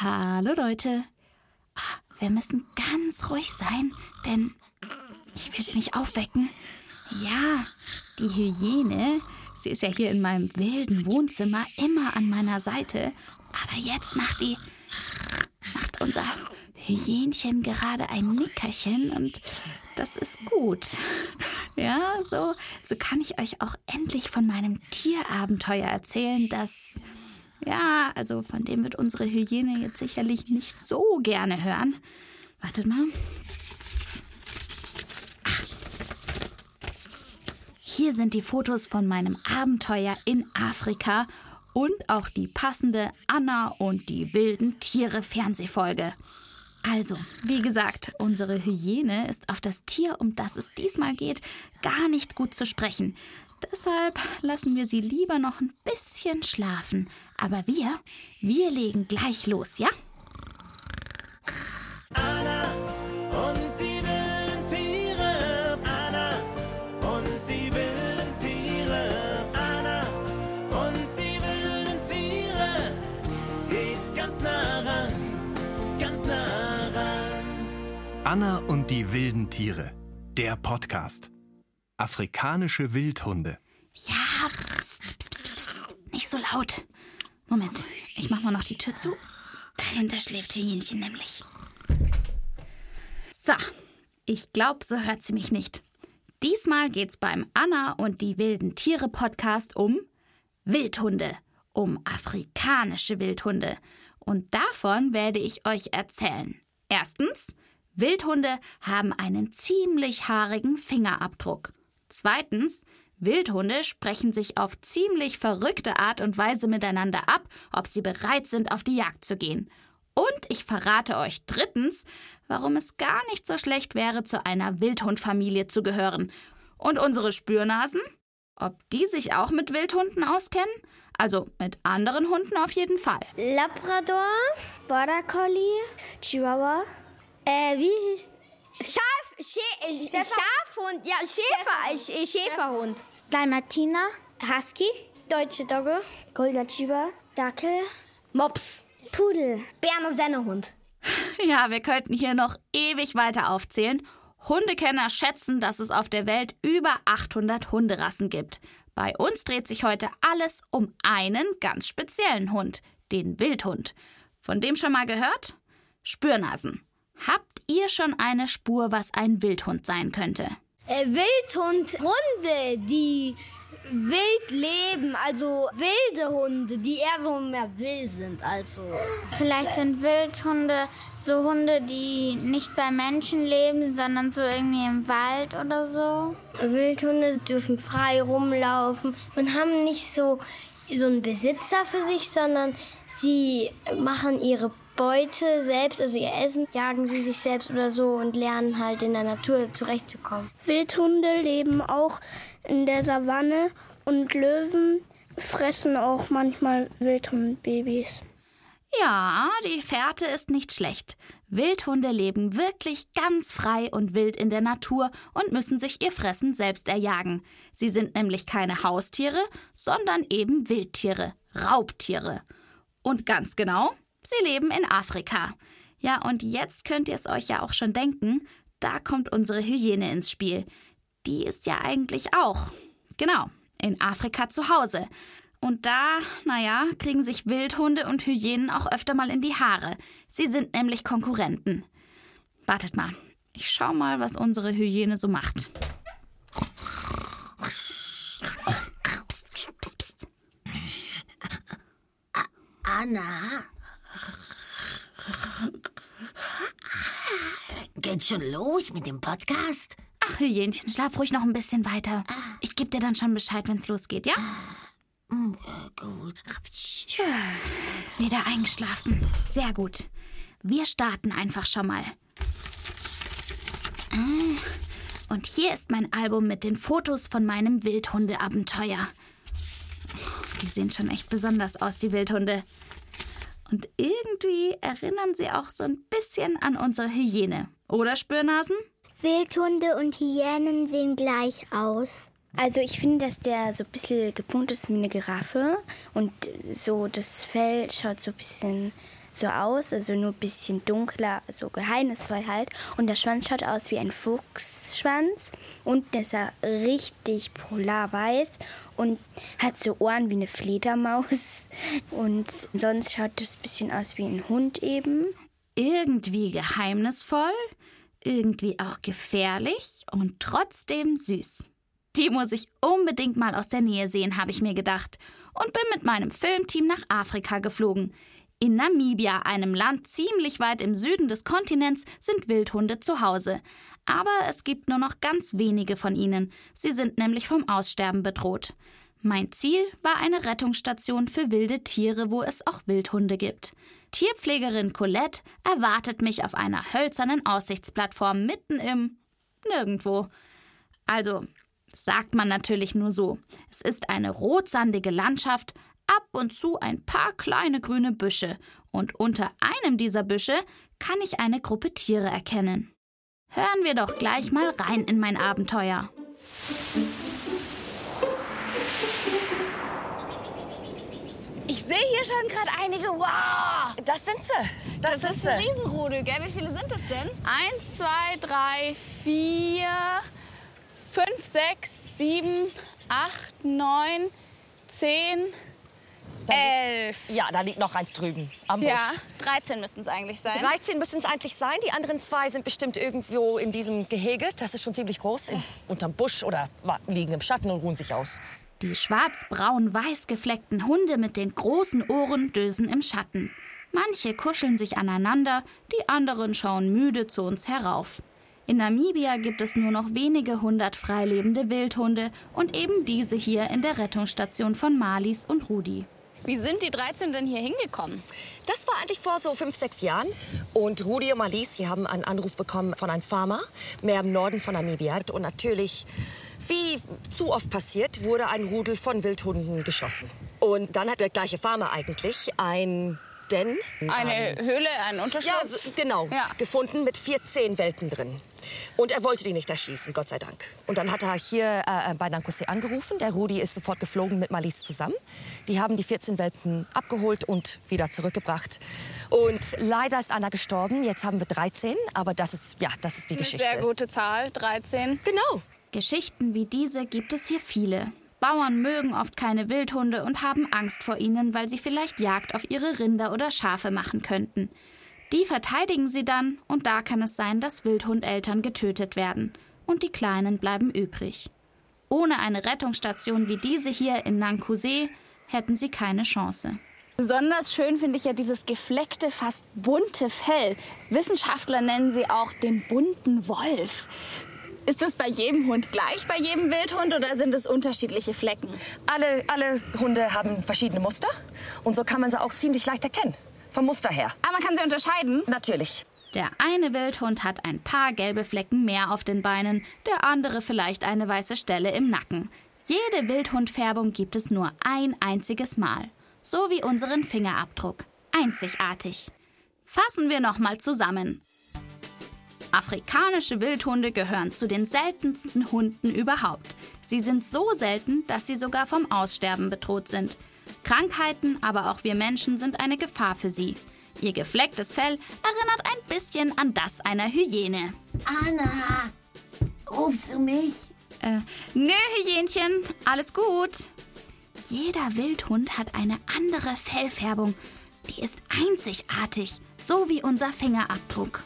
Hallo Leute. Ah, wir müssen ganz ruhig sein, denn ich will sie nicht aufwecken. Ja, die Hyäne, sie ist ja hier in meinem wilden Wohnzimmer immer an meiner Seite. Aber jetzt macht die, macht unser Hyänchen gerade ein Nickerchen und das ist gut. Ja, so, so kann ich euch auch endlich von meinem Tierabenteuer erzählen, das ja, also von dem wird unsere Hyäne jetzt sicherlich nicht so gerne hören. Wartet mal. Ach. Hier sind die Fotos von meinem Abenteuer in Afrika und auch die passende Anna und die wilden Tiere Fernsehfolge. Also, wie gesagt, unsere Hyäne ist auf das Tier, um das es diesmal geht, gar nicht gut zu sprechen. Deshalb lassen wir sie lieber noch ein bisschen schlafen. Aber wir, wir legen gleich los, ja? Anna und die wilden Tiere. Der Podcast. Afrikanische Wildhunde. Ja, pst, pst, pst, nicht so laut. Moment, ich mach mal noch die Tür zu. Dahinter schläft Hyänchen nämlich. So, ich glaube, so hört sie mich nicht. Diesmal geht's beim Anna und die wilden Tiere Podcast um Wildhunde, um afrikanische Wildhunde. Und davon werde ich euch erzählen. Erstens, Wildhunde haben einen ziemlich haarigen Fingerabdruck. Zweitens, Wildhunde sprechen sich auf ziemlich verrückte Art und Weise miteinander ab, ob sie bereit sind, auf die Jagd zu gehen. Und ich verrate euch drittens, warum es gar nicht so schlecht wäre, zu einer Wildhundfamilie zu gehören. Und unsere Spürnasen? Ob die sich auch mit Wildhunden auskennen? Also mit anderen Hunden auf jeden Fall. Labrador, Border Collie, Chihuahua. Äh, wie hieß. Schaf, Schä Schafhund, ja, Schäfer, Schäferhund. Schäferhund. Dalmatiner, Husky, Deutsche Dogge, Goldener Chiba, Dackel, Mops, Pudel, Berner Sennehund. Ja, wir könnten hier noch ewig weiter aufzählen. Hundekenner schätzen, dass es auf der Welt über 800 Hunderassen gibt. Bei uns dreht sich heute alles um einen ganz speziellen Hund, den Wildhund. Von dem schon mal gehört? Spürnasen. Habt ihr schon eine Spur, was ein Wildhund sein könnte? Äh, Wildhund, Hunde, die wild leben, also wilde Hunde, die eher so mehr wild sind, also. Vielleicht sind Wildhunde so Hunde, die nicht bei Menschen leben, sondern so irgendwie im Wald oder so. Wildhunde dürfen frei rumlaufen und haben nicht so, so einen Besitzer für sich, sondern sie machen ihre Beute selbst, also ihr Essen, jagen sie sich selbst oder so und lernen halt in der Natur zurechtzukommen. Wildhunde leben auch in der Savanne und Löwen fressen auch manchmal Wildhundbabys. Ja, die Fährte ist nicht schlecht. Wildhunde leben wirklich ganz frei und wild in der Natur und müssen sich ihr Fressen selbst erjagen. Sie sind nämlich keine Haustiere, sondern eben Wildtiere, Raubtiere. Und ganz genau, sie leben in Afrika. Ja, und jetzt könnt ihr es euch ja auch schon denken, da kommt unsere Hyäne ins Spiel. Die ist ja eigentlich auch, genau, in Afrika zu Hause. Und da, naja, kriegen sich Wildhunde und Hyänen auch öfter mal in die Haare. Sie sind nämlich Konkurrenten. Wartet mal, ich schau mal, was unsere Hyäne so macht. Anna? Geht's schon los mit dem Podcast? Ach, Hyänchen, schlaf ruhig noch ein bisschen weiter. Ich gebe dir dann schon Bescheid, wenn's losgeht, ja? Gut. Wieder eingeschlafen. Sehr gut. Wir starten einfach schon mal. Und hier ist mein Album mit den Fotos von meinem Wildhundeabenteuer. Die sehen schon echt besonders aus, die Wildhunde. Und irgendwie erinnern sie auch so ein bisschen an unsere Hyäne. Oder, Spürnasen? Wildhunde und Hyänen sehen gleich aus. Also ich finde, dass der so ein bisschen gepunkt ist wie eine Giraffe und so das Fell schaut so ein bisschen so aus, also nur ein bisschen dunkler, so geheimnisvoll halt. Und der Schwanz schaut aus wie ein Fuchsschwanz und der ist ja richtig polarweiß und hat so Ohren wie eine Fledermaus. Und sonst schaut es ein bisschen aus wie ein Hund eben. Irgendwie geheimnisvoll, irgendwie auch gefährlich und trotzdem süß. Die muss ich unbedingt mal aus der Nähe sehen, habe ich mir gedacht. Und bin mit meinem Filmteam nach Afrika geflogen. In Namibia, einem Land ziemlich weit im Süden des Kontinents, sind Wildhunde zu Hause. Aber es gibt nur noch ganz wenige von ihnen. Sie sind nämlich vom Aussterben bedroht. Mein Ziel war eine Rettungsstation für wilde Tiere, wo es auch Wildhunde gibt. Tierpflegerin Colette erwartet mich auf einer hölzernen Aussichtsplattform mitten im Nirgendwo. Also, sagt man natürlich nur so. Es ist eine rotsandige Landschaft, ab und zu ein paar kleine grüne Büsche, und unter einem dieser Büsche kann ich eine Gruppe Tiere erkennen. Hören wir doch gleich mal rein in mein Abenteuer. Ich sehe hier schon gerade einige. Wow! Das sind sie. Das, Das, ist sind ein sie. Riesenrudel, gell? Wie viele sind das denn? Eins, zwei, drei, vier, fünf, sechs, sieben, acht, neun, zehn, elf. Ja, da liegt noch eins drüben am Busch. Ja, 13 müssten es eigentlich sein. 13 müssen es eigentlich sein. Die anderen zwei sind bestimmt irgendwo in diesem Gehege. Das ist schon ziemlich groß. In, unterm Busch oder liegen im Schatten und ruhen sich aus. Die schwarz-braun-weiß gefleckten Hunde mit den großen Ohren dösen im Schatten. Manche kuscheln sich aneinander, die anderen schauen müde zu uns herauf. In Namibia gibt es nur noch wenige hundert freilebende Wildhunde und eben diese hier in der Rettungsstation von Malis und Rudi. Wie sind die 13 denn hier hingekommen? Das war eigentlich vor so fünf, sechs Jahren. Und Rudi und Marlies, sie haben einen Anruf bekommen von einem Farmer, mehr im Norden von Namibia. Und natürlich, wie zu oft passiert, wurde ein Rudel von Wildhunden geschossen. Und dann hat der gleiche Farmer eigentlich ein Den. Eine Höhle, ein Unterschlupf? Ja, so, genau. Ja. Gefunden mit 14 Welpen drin. Und er wollte die nicht erschießen, Gott sei Dank. Und dann hat er hier äh, bei Nankose angerufen. Der Rudi ist sofort geflogen mit Malis zusammen. Die haben die 14 Welpen abgeholt und wieder zurückgebracht. Und leider ist einer gestorben. Jetzt haben wir 13. Aber das ist, ja, das ist die Eine Geschichte. sehr gute Zahl, 13. Genau. Geschichten wie diese gibt es hier viele. Bauern mögen oft keine Wildhunde und haben Angst vor ihnen, weil sie vielleicht Jagd auf ihre Rinder oder Schafe machen könnten. Die verteidigen sie dann und da kann es sein, dass Wildhundeltern getötet werden und die Kleinen bleiben übrig. Ohne eine Rettungsstation wie diese hier in Nankuse hätten sie keine Chance. Besonders schön finde ich ja dieses gefleckte, fast bunte Fell. Wissenschaftler nennen sie auch den bunten Wolf. Ist das bei jedem Hund gleich, bei jedem Wildhund oder sind es unterschiedliche Flecken? Alle, alle Hunde haben verschiedene Muster. Und so kann man sie auch ziemlich leicht erkennen. Vom Muster her. Aber man kann sie unterscheiden? Natürlich. Der eine Wildhund hat ein paar gelbe Flecken mehr auf den Beinen, der andere vielleicht eine weiße Stelle im Nacken. Jede Wildhundfärbung gibt es nur ein einziges Mal. So wie unseren Fingerabdruck. Einzigartig. Fassen wir nochmal zusammen. Afrikanische Wildhunde gehören zu den seltensten Hunden überhaupt. Sie sind so selten, dass sie sogar vom Aussterben bedroht sind. Krankheiten, aber auch wir Menschen sind eine Gefahr für sie. Ihr geflecktes Fell erinnert ein bisschen an das einer Hyäne. Anna, rufst du mich? Äh, nö, Hyänchen, alles gut. Jeder Wildhund hat eine andere Fellfärbung. Die ist einzigartig, so wie unser Fingerabdruck.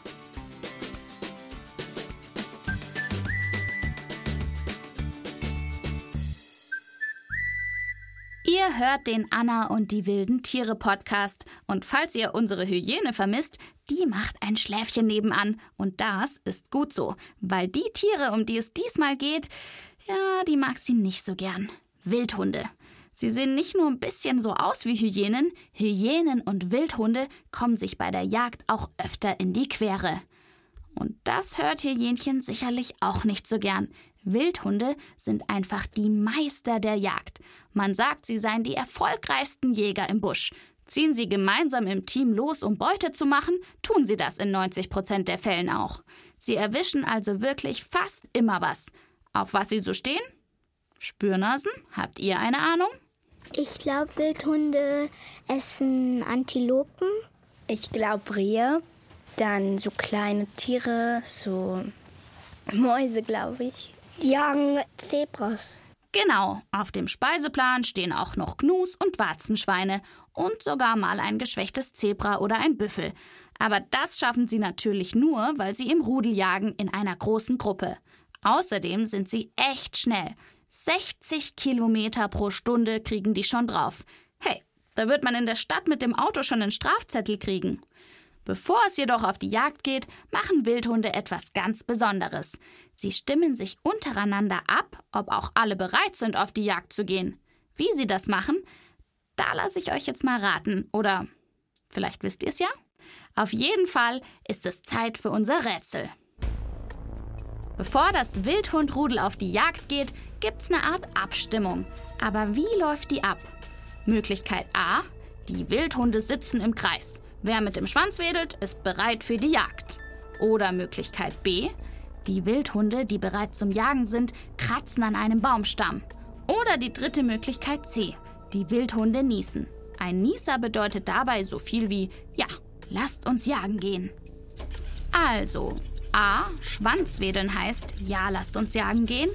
Ihr hört den Anna und die wilden Tiere Podcast. Und falls ihr unsere Hyäne vermisst, die macht ein Schläfchen nebenan. Und das ist gut so, weil die Tiere, um die es diesmal geht, ja, die mag sie nicht so gern. Wildhunde. Sie sehen nicht nur ein bisschen so aus wie Hyänen, Hyänen und Wildhunde kommen sich bei der Jagd auch öfter in die Quere. Und das hört Hyänchen sicherlich auch nicht so gern. Wildhunde sind einfach die Meister der Jagd. Man sagt, sie seien die erfolgreichsten Jäger im Busch. Ziehen sie gemeinsam im Team los, um Beute zu machen, tun sie das in 90 Prozent der Fällen auch. Sie erwischen also wirklich fast immer was. Auf was sie so stehen? Spürnasen? Habt ihr eine Ahnung? Ich glaube, Wildhunde essen Antilopen. Ich glaube Rehe. Dann so kleine Tiere, so Mäuse, glaube ich. Die jagen Zebras. Genau, auf dem Speiseplan stehen auch noch Gnus und Warzenschweine und sogar mal ein geschwächtes Zebra oder ein Büffel. Aber das schaffen sie natürlich nur, weil sie im Rudel jagen in einer großen Gruppe. Außerdem sind sie echt schnell. 60 Kilometer pro Stunde kriegen die schon drauf. Hey, da wird man in der Stadt mit dem Auto schon einen Strafzettel kriegen. Bevor es jedoch auf die Jagd geht, machen Wildhunde etwas ganz Besonderes. Sie stimmen sich untereinander ab, ob auch alle bereit sind, auf die Jagd zu gehen. Wie sie das machen, da lasse ich euch jetzt mal raten. Oder vielleicht wisst ihr es ja? Auf jeden Fall ist es Zeit für unser Rätsel. Bevor das Wildhundrudel auf die Jagd geht, gibt's eine Art Abstimmung. Aber wie läuft die ab? Möglichkeit A: Die Wildhunde sitzen im Kreis. Wer mit dem Schwanz wedelt, ist bereit für die Jagd. Oder Möglichkeit B: Die Wildhunde, die bereit zum Jagen sind, kratzen an einem Baumstamm. Oder die dritte Möglichkeit C: Die Wildhunde niesen. Ein Nieser bedeutet dabei so viel wie ja, lasst uns jagen gehen. Also, A. Schwanzwedeln heißt ja, lasst uns jagen gehen.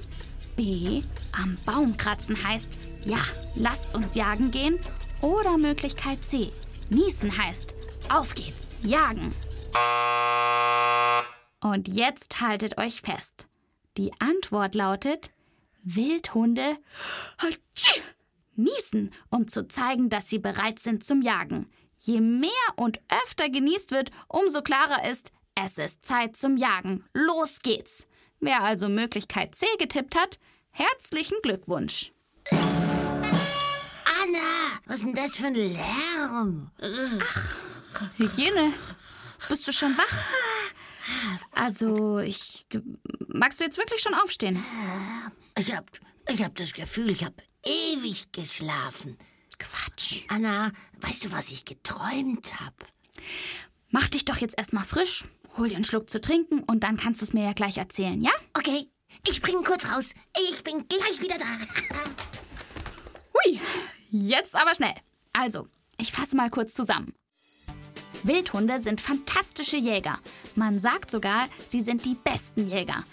B. Am Baum kratzen heißt ja, lasst uns jagen gehen. Oder Möglichkeit C. Niesen heißt auf geht's, jagen. Und jetzt haltet euch fest. Die Antwort lautet Wildhunde niesen, um zu zeigen, dass sie bereit sind zum Jagen. Je mehr und öfter genießt wird, umso klarer ist, es ist Zeit zum Jagen. Los geht's. Wer also Möglichkeit C getippt hat, herzlichen Glückwunsch. Anna, was ist denn das für ein Lärm? Hygiene, bist du schon wach? Also, ich. Du, magst du jetzt wirklich schon aufstehen? Ich hab, ich hab das Gefühl, ich hab ewig geschlafen. Quatsch. Anna, weißt du, was ich geträumt hab? Mach dich doch jetzt erstmal frisch, hol dir einen Schluck zu trinken und dann kannst du es mir ja gleich erzählen, ja? Okay, ich spring kurz raus. Ich bin gleich wieder da. Hui, jetzt aber schnell. Also, ich fasse mal kurz zusammen. Wildhunde sind fantastische Jäger. Man sagt sogar, sie sind die besten Jäger.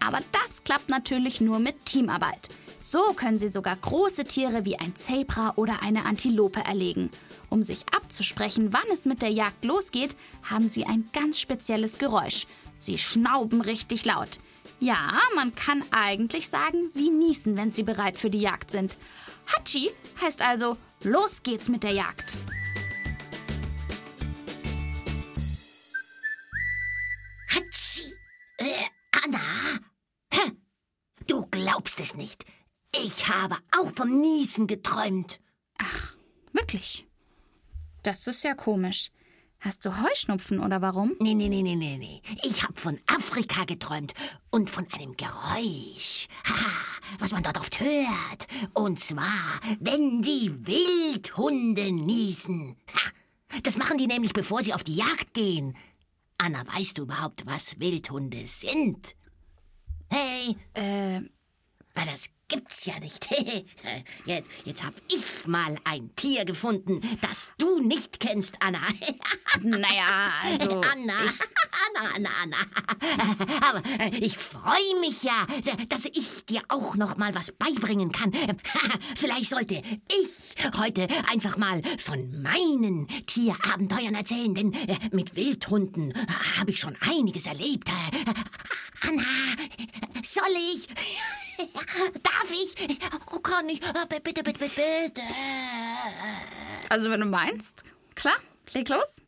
Aber das klappt natürlich nur mit Teamarbeit. So können sie sogar große Tiere wie ein Zebra oder eine Antilope erlegen. Um sich abzusprechen, wann es mit der Jagd losgeht, haben sie ein ganz spezielles Geräusch. Sie schnauben richtig laut. Ja, man kann eigentlich sagen, sie niesen, wenn sie bereit für die Jagd sind. Hatschi heißt also, los geht's mit der Jagd. Habe auch vom Niesen geträumt. Wirklich? Das ist ja komisch. Hast du Heuschnupfen oder warum? Nee, nee, nee, nee, nee, nee. Ich habe von Afrika geträumt und von einem Geräusch. Haha, was man dort oft hört. Und zwar, wenn die Wildhunde niesen. Ha, das machen die nämlich, bevor sie auf die Jagd gehen. Anna, weißt du überhaupt, was Wildhunde sind? Hey, Äh, na, das gibt's ja nicht. jetzt, jetzt hab ich mal ein Tier gefunden, das du nicht kennst, Anna. naja, also. Anna, Anna, Anna, Anna. Aber äh, ich freue mich ja, dass ich dir auch noch mal was beibringen kann. Vielleicht sollte ich heute einfach mal von meinen Tierabenteuern erzählen, denn äh, mit Wildhunden habe ich schon einiges erlebt. Äh, Anna, soll ich? Darf ich? Oh, kann ich? Äh, Bitte, bitte, bitte, bitte. Also, wenn du meinst. Klar, leg los.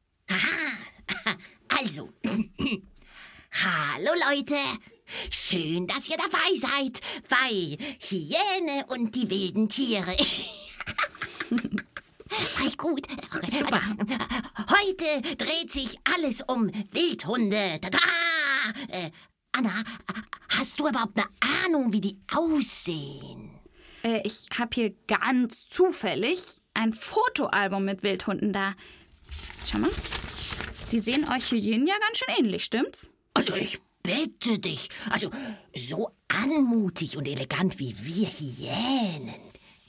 Also, hallo Leute. Schön, dass ihr dabei seid bei Hyäne und die wilden Tiere. Ich gut? Super. Heute dreht sich alles um Wildhunde. Tada! Äh, Anna, hast du überhaupt eine Ahnung, wie die aussehen? Äh, ich habe hier ganz zufällig ein Fotoalbum mit Wildhunden da. Schau mal. Die sehen euch Hyänen ja ganz schön ähnlich, stimmt's? Also ich bitte dich. Also so anmutig und elegant wie wir Hyänen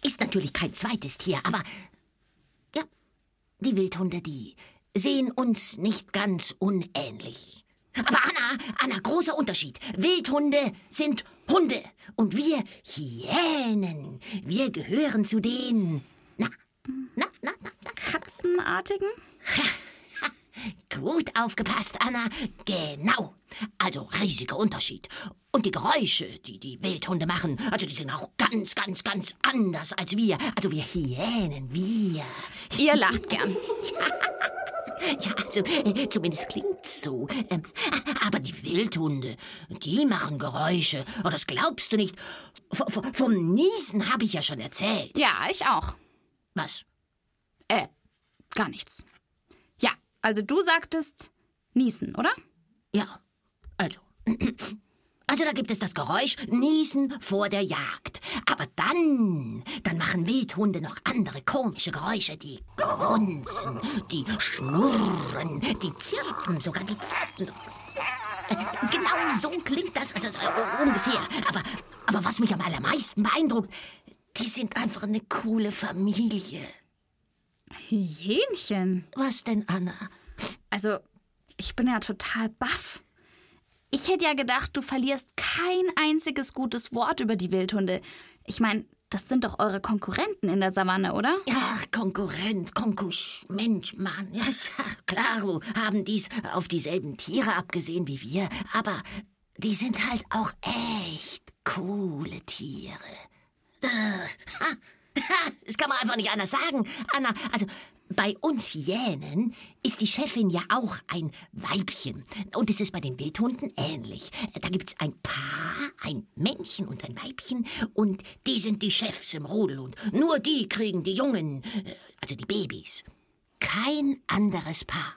ist natürlich kein zweites Tier, aber ja, die Wildhunde, die sehen uns nicht ganz unähnlich. Aber Anna, Anna, großer Unterschied. Wildhunde sind Hunde und wir Hyänen, wir gehören zu den... Na, na, na, na, na. Katzenartigen? Gut aufgepasst, Anna. Genau. Also riesiger Unterschied. Und die Geräusche, die die Wildhunde machen, also die sind auch ganz, ganz, ganz anders als wir. Also wir Hyänen, wir. Ihr lacht gern. Ja, also äh, zumindest klingt's so. Ähm, aber die Wildhunde, die machen Geräusche. Oh, das glaubst du nicht. V vom Niesen habe ich ja schon erzählt. Ja, ich auch. Was? Äh, gar nichts. Ja, also du sagtest niesen, oder? Ja, also. Also da gibt es das Geräusch Niesen vor der Jagd. Aber dann, dann machen Wildhunde noch andere komische Geräusche. Die grunzen, die schnurren, die zirpen, sogar die zirpen. Äh, Genau so klingt das, also äh, ungefähr. Aber, aber was mich am allermeisten beeindruckt, die sind einfach eine coole Familie. Hyänchen. Was denn, Anna? Also, ich bin ja total baff. Ich hätte ja gedacht, du verlierst kein einziges gutes Wort über die Wildhunde. Ich meine, das sind doch eure Konkurrenten in der Savanne, oder? Ach, Konkurrent, Konkusch, Mensch, Mann. Ja, ja klaro, haben dies auf dieselben Tiere abgesehen wie wir, aber die sind halt auch echt coole Tiere. Äh, ha, das kann man einfach nicht anders sagen, Anna. Also, bei uns Hyänen ist die Chefin ja auch ein Weibchen. Und es ist bei den Wildhunden ähnlich. Da gibt's ein Paar, ein Männchen und ein Weibchen. Und die sind die Chefs im Rudel. Und nur die kriegen die Jungen, äh, also die Babys. Kein anderes Paar.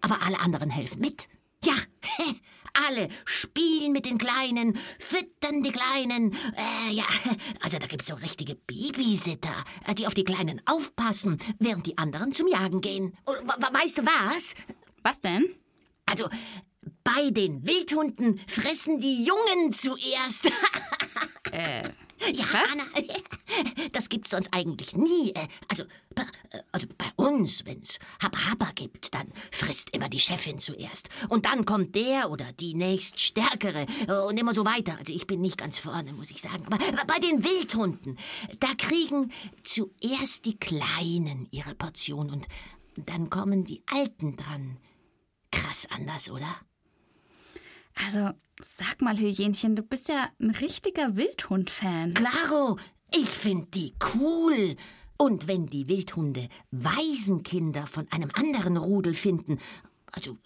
Aber alle anderen helfen mit. Ja, alle spielen mit den Kleinen, füttern die Kleinen. Äh, ja, also da gibt's so richtige Babysitter, äh, die auf die Kleinen aufpassen, während die anderen zum Jagen gehen. Wa- weißt du was? Was denn? Also, bei den Wildhunden fressen die Jungen zuerst. Äh, Ja, Was? Anna, das gibt's sonst eigentlich nie. Äh, Also, bei, äh, also bei uns, wenn's Hababa gibt, dann frisst immer die Chefin zuerst. Und dann kommt der oder die nächststärkere äh, und immer so weiter. Also ich bin nicht ganz vorne, muss ich sagen. Aber bei den Wildhunden, da kriegen zuerst die Kleinen ihre Portion und dann kommen die Alten dran. Krass anders, oder? Also, sag mal, Hyänchen, du bist ja ein richtiger Wildhund-Fan. Claro, ich find die cool. Und wenn die Wildhunde Waisenkinder von einem anderen Rudel finden, also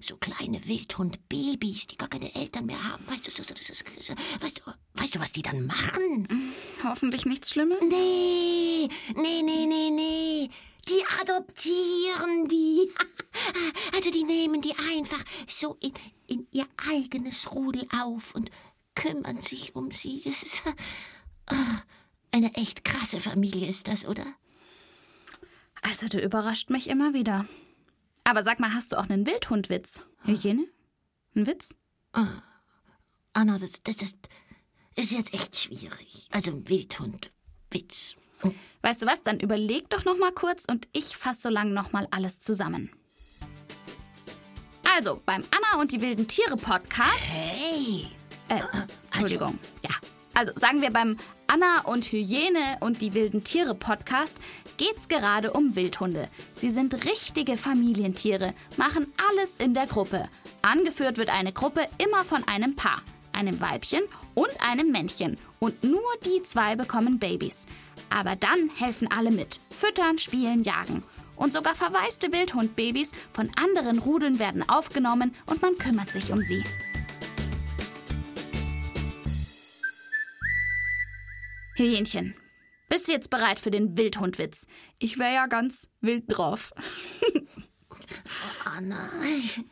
so kleine Wildhundbabys, die gar keine Eltern mehr haben, weißt du, so, so, das ist, so, weißt du, weißt du, was die dann machen? Hoffentlich nichts Schlimmes? Nee, nee, nee, nee, nee. Die adoptieren die. Also die nehmen die einfach so in, in ihr eigenes Rudel auf und kümmern sich um sie. Das ist äh, eine echt krasse Familie ist das, oder? Also, du überrascht mich immer wieder. Aber sag mal, hast du auch einen Wildhundwitz? Hygiene? Ein Witz? Anna, das, das ist, ist jetzt echt schwierig. Also ein Wildhundwitz. Weißt du was? Dann überleg doch noch mal kurz und ich fasse so lange noch mal alles zusammen. Also, beim Anna und die wilden Tiere Podcast. Hey! Äh, Entschuldigung. Ja. Also sagen wir beim Anna und Hyäne und die wilden Tiere Podcast geht's gerade um Wildhunde. Sie sind richtige Familientiere, machen alles in der Gruppe. Angeführt wird eine Gruppe immer von einem Paar, einem Weibchen und einem Männchen. Und nur die zwei bekommen Babys. Aber dann helfen alle mit. Füttern, spielen, jagen. Und sogar verwaiste Wildhundbabys von anderen Rudeln werden aufgenommen und man kümmert sich um sie. Hyänchen, bist du jetzt bereit für den Wildhundwitz? Ich wäre ja ganz wild drauf. Anna, ich,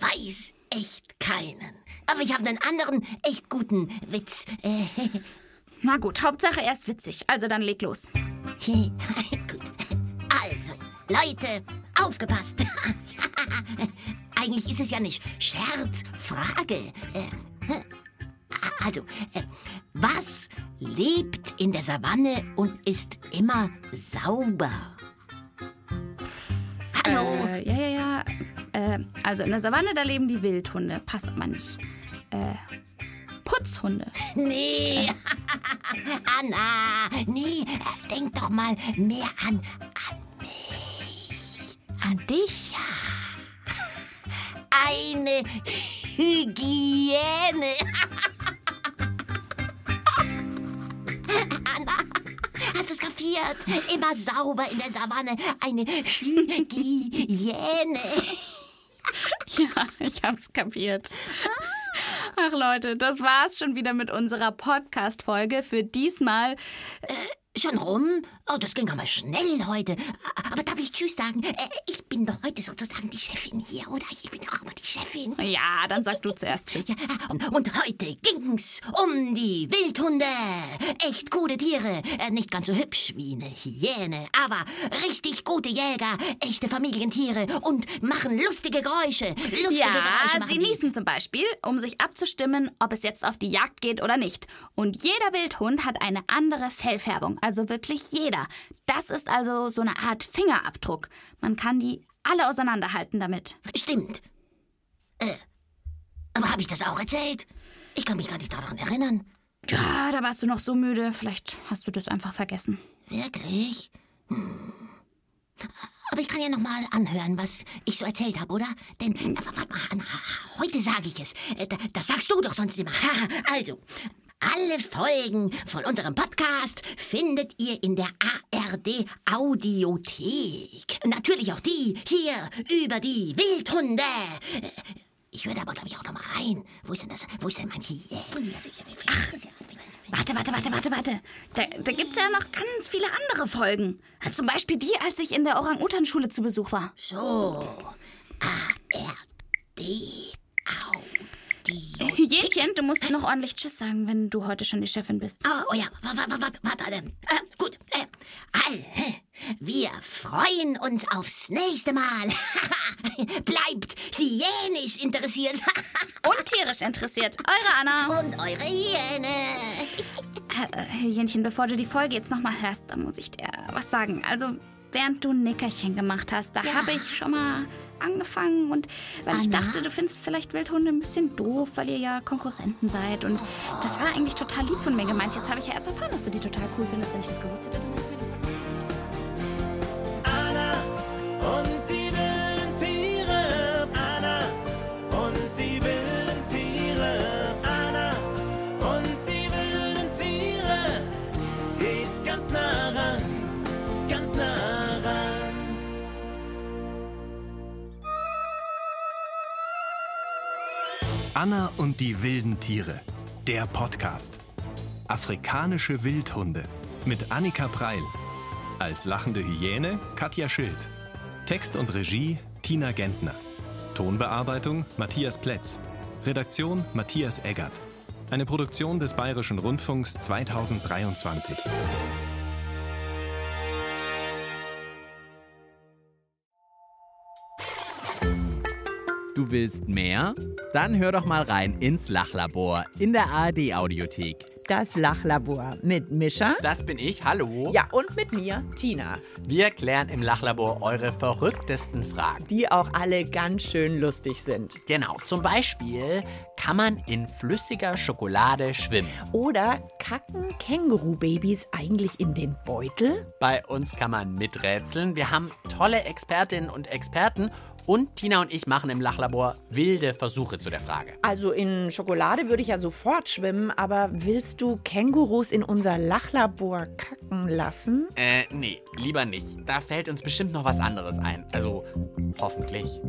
weiß echt keinen. Aber ich habe einen anderen, echt guten Witz. Na gut, Hauptsache er ist witzig. Also dann leg los. Also, Leute, aufgepasst. Eigentlich ist es ja nicht Scherz, Frage. Äh, also, äh, was lebt in der Savanne und ist immer sauber? Äh, ja, ja, ja. Äh, also in der Savanne, da leben die Wildhunde. Passt aber nicht. Äh, Putzhunde. Nee, Anna, nee, denk doch mal mehr an, an mich. An dich? Eine Hygiene. Anna, hast du es kapiert? Immer sauber in der Savanne. Eine Hygiene. Ja, ich hab's kapiert. Ach Leute, das war's schon wieder mit unserer Podcast-Folge für diesmal. Schon rum? Oh, das ging aber schnell heute. Aber darf ich Tschüss sagen? Äh, Ich bin doch heute sozusagen die Chefin hier, oder? Ich bin doch immer die Chefin. Ja, dann sag du zuerst Tschüss. Und, und heute ging's um die Wildhunde. Echt gute Tiere. Äh, Nicht ganz so hübsch wie eine Hyäne, aber richtig gute Jäger. Echte Familientiere und machen lustige Geräusche. Lustige Ja, Geräusche sie niesen zum Beispiel, um sich abzustimmen, ob es jetzt auf die Jagd geht oder nicht. Und jeder Wildhund hat eine andere Fellfärbung, also wirklich jeder. Das ist also so eine Art Fingerabdruck. Man kann die alle auseinanderhalten damit. Stimmt. Äh, aber habe ich das auch erzählt? Ich kann mich gar nicht daran erinnern. Ja, da warst du noch so müde. Vielleicht hast du das einfach vergessen. Wirklich? Hm. Aber ich kann ja noch mal anhören, was ich so erzählt habe, oder? Denn, äh, warte mal, Anna, heute sage ich es. Äh, da- Das sagst du doch sonst immer. Also, alle Folgen von unserem Podcast findet ihr in der ARD Audiothek. Natürlich auch die hier über die Wildhunde. Äh, Ich höre da aber, glaube ich, auch noch mal rein. Wo ist denn das? Wo ist denn mein Hyäne? Ach, Warte, warte, warte, warte, warte. Da, da gibt's ja noch ganz viele andere Folgen. Zum Beispiel die, als ich in der Orang-Utan-Schule zu Besuch war. So, ARD Audio. Hähnchen, du musst noch ordentlich Tschüss sagen, wenn du heute schon die Chefin bist. Oh, oh ja, warte, warte, warte. Äh, gut. Äh, all, wir freuen uns aufs nächste Mal. Bleibt hyänisch interessiert. Und tierisch interessiert. Eure Anna. Und eure Hyäne. Äh, Hähnchen, bevor du die Folge jetzt nochmal hörst, da muss ich dir was sagen. Also, während du Nickerchen gemacht hast, da Ja. habe ich schon mal angefangen und weil ich Anna? dachte, du findest vielleicht Wildhunde ein bisschen doof, weil ihr ja Konkurrenten seid und das war eigentlich total lieb von mir gemeint. Jetzt habe ich ja erst erfahren, dass du die total cool findest. Wenn ich das gewusst hätte, dann hätte ich mir Anna und die wilden Tiere. Der Podcast. Afrikanische Wildhunde. Mit Annika Preil. Als lachende Hyäne Katja Schild. Text und Regie Tina Gentner. Tonbearbeitung Matthias Plätz. Redaktion Matthias Eggert. Eine Produktion des Bayerischen Rundfunks 2023. Du willst mehr? Dann hör doch mal rein ins Lachlabor in der ARD Audiothek. Das Lachlabor mit Mischa. Das bin ich, hallo. Ja, und mit mir, Tina. Wir klären im Lachlabor eure verrücktesten Fragen. Die auch alle ganz schön lustig sind. Genau, zum Beispiel, kann man in flüssiger Schokolade schwimmen? Oder kacken Kängurubabys eigentlich in den Beutel? Bei uns kann man miträtseln. Wir haben tolle Expertinnen und Experten und Tina und ich machen im Lachlabor wilde Versuche zu der Frage. Also in Schokolade würde ich ja sofort schwimmen, aber willst du Kängurus in unser Lachlabor kacken lassen? Äh, nee, lieber nicht. Da fällt uns bestimmt noch was anderes ein. Also, hoffentlich.